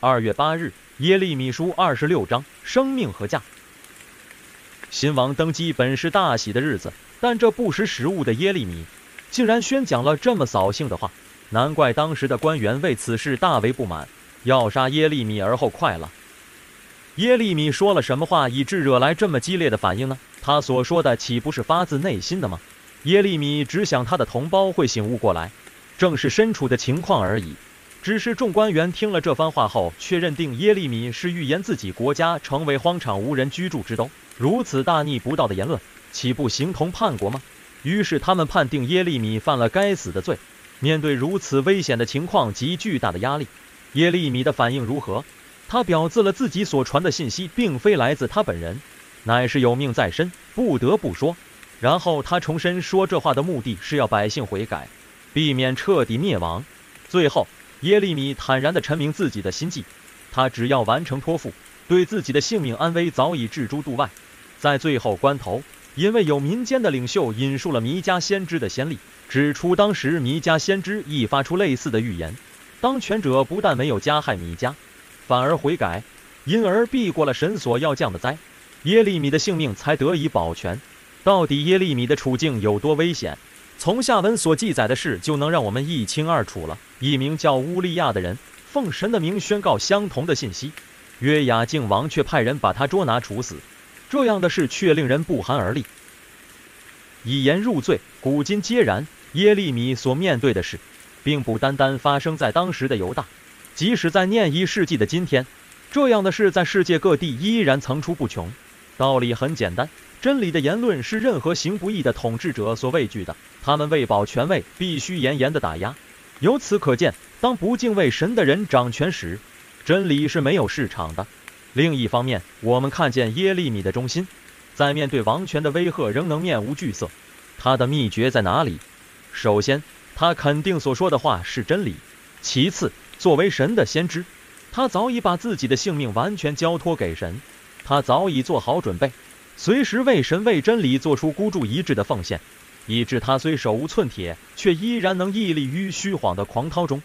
二月八日，耶利米书二十六章，生命和价。新王登基本是大喜的日子，但这不识时务的耶利米，竟然宣讲了这么扫兴的话，难怪当时的官员为此事大为不满，要杀耶利米而后快了。耶利米说了什么话，以致惹来这么激烈的反应呢？他所说的岂不是发自内心的吗？耶利米只想他的同胞会醒悟过来，正是身处的情况而已。只是众官员听了这番话后，却认定耶利米是预言自己国家成为荒场无人居住之都。如此大逆不道的言论，岂不形同叛国吗？于是他们判定耶利米犯了该死的罪。面对如此危险的情况及巨大的压力，耶利米的反应如何？他表自了自己所传的信息并非来自他本人，乃是有命在身，不得不说。然后他重申说这话的目的是要百姓悔改，避免彻底灭亡。最后。耶利米坦然地陈明自己的心迹，他只要完成托付，对自己的性命安危早已置诸度外。在最后关头，因为有民间的领袖引述了弥迦先知的先例，指出当时弥迦先知亦发出类似的预言，当权者不但没有加害弥迦，反而悔改，因而避过了神所要降的灾，耶利米的性命才得以保全。到底耶利米的处境有多危险？从下文所记载的事就能让我们一清二楚了。一名叫乌利亚的人奉神的名宣告相同的信息，约雅敬王却派人把他捉拿处死。这样的事却令人不寒而栗。以言入罪，古今皆然。耶利米所面对的事，并不单单发生在当时的犹大，即使在念一世纪的今天，这样的事在世界各地依然层出不穷。道理很简单。真理的言论是任何行不义的统治者所畏惧的，他们为保权位，必须严严的打压。由此可见，当不敬畏神的人掌权时，真理是没有市场的。另一方面，我们看见耶利米的忠心，在面对王权的威吓仍能面无惧色。他的秘诀在哪里？首先，他肯定所说的话是真理；其次，作为神的先知，他早已把自己的性命完全交托给神，他早已做好准备。随时为神为真理做出孤注一掷的奉献，以致他虽手无寸铁，却依然能屹立于虚晃的狂涛中。